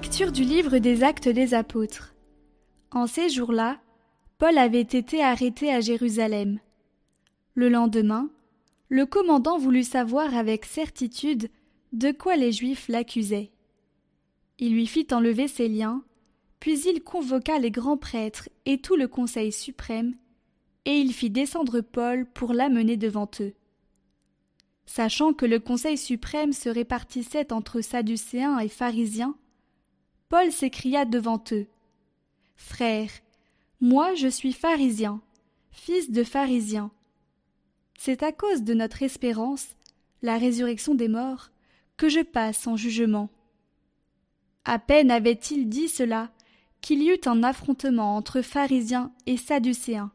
Lecture du livre des Actes des Apôtres. En ces jours-là, Paul avait été arrêté à Jérusalem. Le lendemain, le commandant voulut savoir avec certitude de quoi les Juifs l'accusaient. Il lui fit enlever ses liens, puis il convoqua les grands prêtres et tout le conseil suprême, et il fit descendre Paul pour l'amener devant eux. Sachant que le conseil suprême se répartissait entre Sadducéens et pharisiens, Paul s'écria devant eux. Frères, moi je suis pharisien, fils de pharisien. C'est à cause de notre espérance, la résurrection des morts, que je passe en jugement. À peine avait-il dit cela qu'il y eut un affrontement entre pharisiens et sadducéens,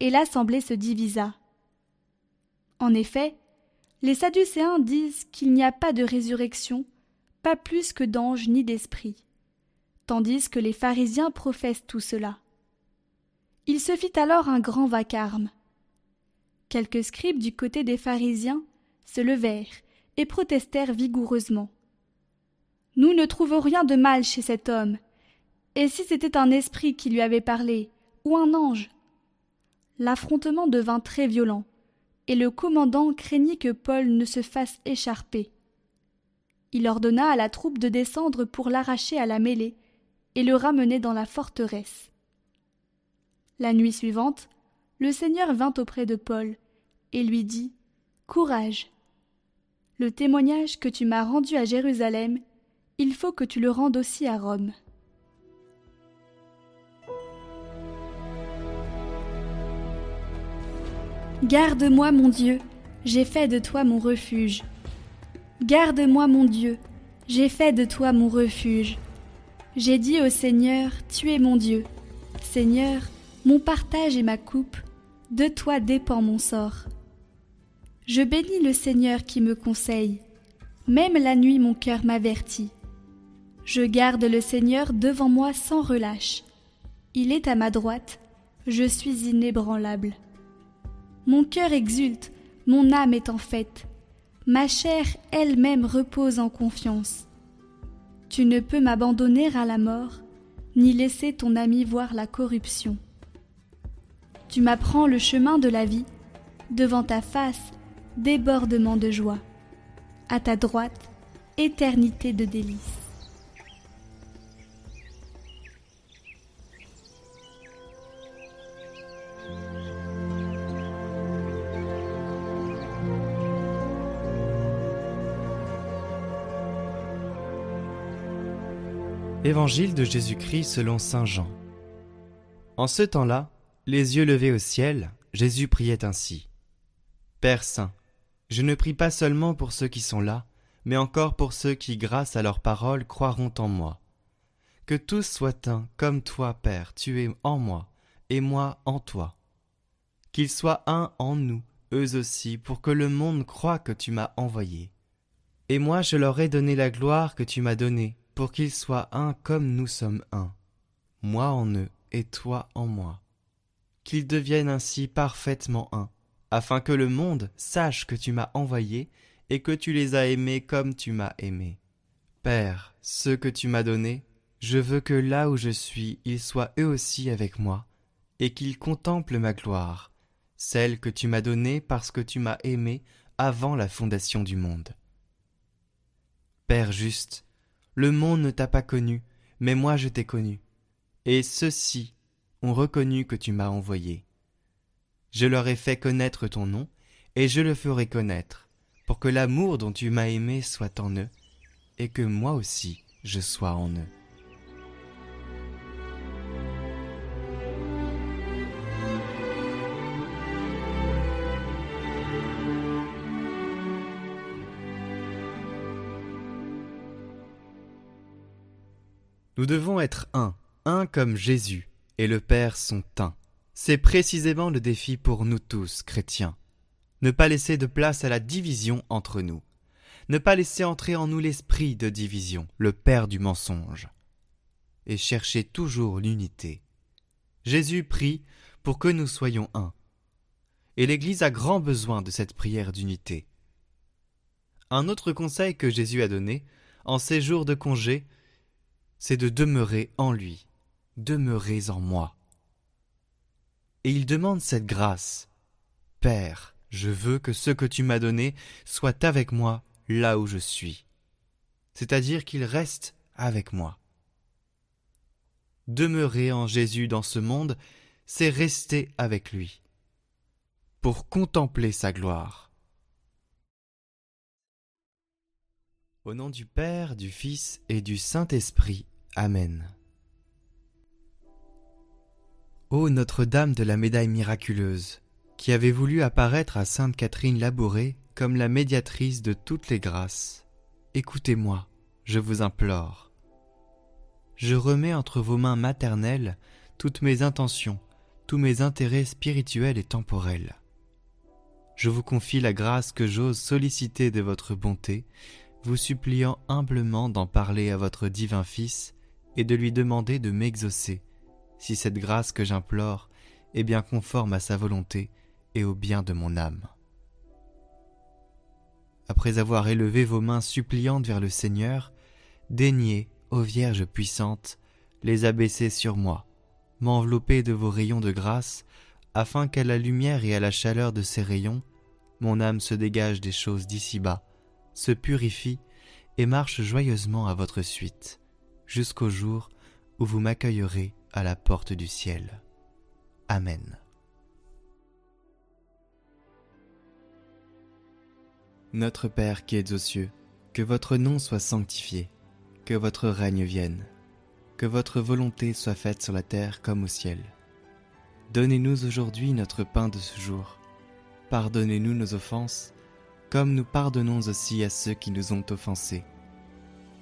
et l'assemblée se divisa. En effet, les sadducéens disent qu'il n'y a pas de résurrection, pas plus que d'anges ni d'esprits tandis que les pharisiens professent tout cela. Il se fit alors un grand vacarme. Quelques scribes du côté des pharisiens se levèrent et protestèrent vigoureusement. Nous ne trouvons rien de mal chez cet homme. Et si c'était un esprit qui lui avait parlé, ou un ange L'affrontement devint très violent, et le commandant craignit que Paul ne se fasse écharper. Il ordonna à la troupe de descendre pour l'arracher à la mêlée et le ramener dans la forteresse. La nuit suivante, le Seigneur vint auprès de Paul et lui dit Courage. Le témoignage que tu m'as rendu à Jérusalem, il faut que tu le rendes aussi à Rome. Garde-moi, mon Dieu, j'ai fait de toi mon refuge. Garde-moi, mon Dieu, j'ai fait de toi mon refuge. J'ai dit au Seigneur, Tu es mon Dieu. Seigneur, mon partage et ma coupe, de toi dépend mon sort. Je bénis le Seigneur qui me conseille. Même la nuit mon cœur m'avertit. Je garde le Seigneur devant moi sans relâche. Il est à ma droite, je suis inébranlable. Mon cœur exulte, mon âme est en fête. Ma chair elle-même repose en confiance. Tu ne peux m'abandonner à la mort, ni laisser ton ami voir la corruption. Tu m'apprends le chemin de la vie, devant ta face, débordement de joie, à ta droite, éternité de délices. Évangile de Jésus-Christ selon Saint Jean. En ce temps-là, les yeux levés au ciel, Jésus priait ainsi. Père Saint, je ne prie pas seulement pour ceux qui sont là, mais encore pour ceux qui, grâce à leur parole, croiront en moi. Que tous soient un, comme toi, Père, tu es en moi, et moi en toi. Qu'ils soient un en nous, eux aussi, pour que le monde croie que tu m'as envoyé. Et moi je leur ai donné la gloire que tu m'as donnée, pour qu'ils soient un comme nous sommes un, moi en eux et toi en moi. Qu'ils deviennent ainsi parfaitement un, afin que le monde sache que tu m'as envoyé et que tu les as aimés comme tu m'as aimé. Père, ceux que tu m'as donnés, je veux que là où je suis, ils soient eux aussi avec moi, et qu'ils contemplent ma gloire, celle que tu m'as donnée parce que tu m'as aimé avant la fondation du monde. Père juste, le monde ne t'a pas connu, mais moi je t'ai connu. Et ceux-ci ont reconnu que tu m'as envoyé. Je leur ai fait connaître ton nom, et je le ferai connaître, pour que l'amour dont tu m'as aimé soit en eux, et que moi aussi je sois en eux. Nous devons être un, un comme Jésus et le Père sont un. C'est précisément le défi pour nous tous, chrétiens. Ne pas laisser de place à la division entre nous. Ne pas laisser entrer en nous l'esprit de division, le père du mensonge. Et chercher toujours l'unité. Jésus prie pour que nous soyons un. Et l'Église a grand besoin de cette prière d'unité. Un autre conseil que Jésus a donné, en ces jours de congé, c'est de demeurer en lui, demeurez en moi. Et il demande cette grâce. Père, je veux que ce que tu m'as donné soit avec moi là où je suis. C'est-à-dire qu'il reste avec moi. Demeurer en Jésus dans ce monde, c'est rester avec lui, pour contempler sa gloire. Au nom du Père, du Fils et du Saint-Esprit. Amen. Ô Notre-Dame de la médaille miraculeuse, qui avait voulu apparaître à Sainte Catherine Labourée comme la médiatrice de toutes les grâces, écoutez-moi, je vous implore. Je remets entre vos mains maternelles toutes mes intentions, tous mes intérêts spirituels et temporels. Je vous confie la grâce que j'ose solliciter de votre bonté, vous suppliant humblement d'en parler à votre divin Fils et de lui demander de m'exaucer, si cette grâce que j'implore est bien conforme à sa volonté et au bien de mon âme. Après avoir élevé vos mains suppliantes vers le Seigneur, daignez, ô Vierge puissante, les abaisser sur moi, m'envelopper de vos rayons de grâce, afin qu'à la lumière et à la chaleur de ces rayons, mon âme se dégage des choses d'ici-bas, se purifie et marche joyeusement à votre suite, jusqu'au jour où vous m'accueillerez à la porte du ciel. Amen. Notre Père qui êtes aux cieux, que votre nom soit sanctifié, que votre règne vienne, que votre volonté soit faite sur la terre comme au ciel. Donnez-nous aujourd'hui notre pain de ce jour. Pardonnez-nous nos offenses, comme nous pardonnons aussi à ceux qui nous ont offensés.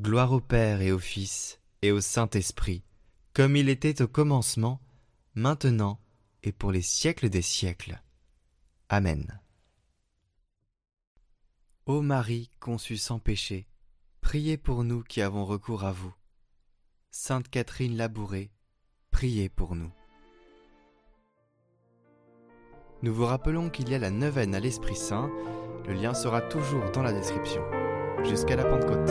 Gloire au Père et au Fils et au Saint-Esprit, comme il était au commencement, maintenant et pour les siècles des siècles. Amen. Ô Marie conçue sans péché, priez pour nous qui avons recours à vous. Sainte Catherine Labourée, priez pour nous. Nous vous rappelons qu'il y a la neuvaine à l'Esprit Saint, le lien sera toujours dans la description. Jusqu'à la Pentecôte.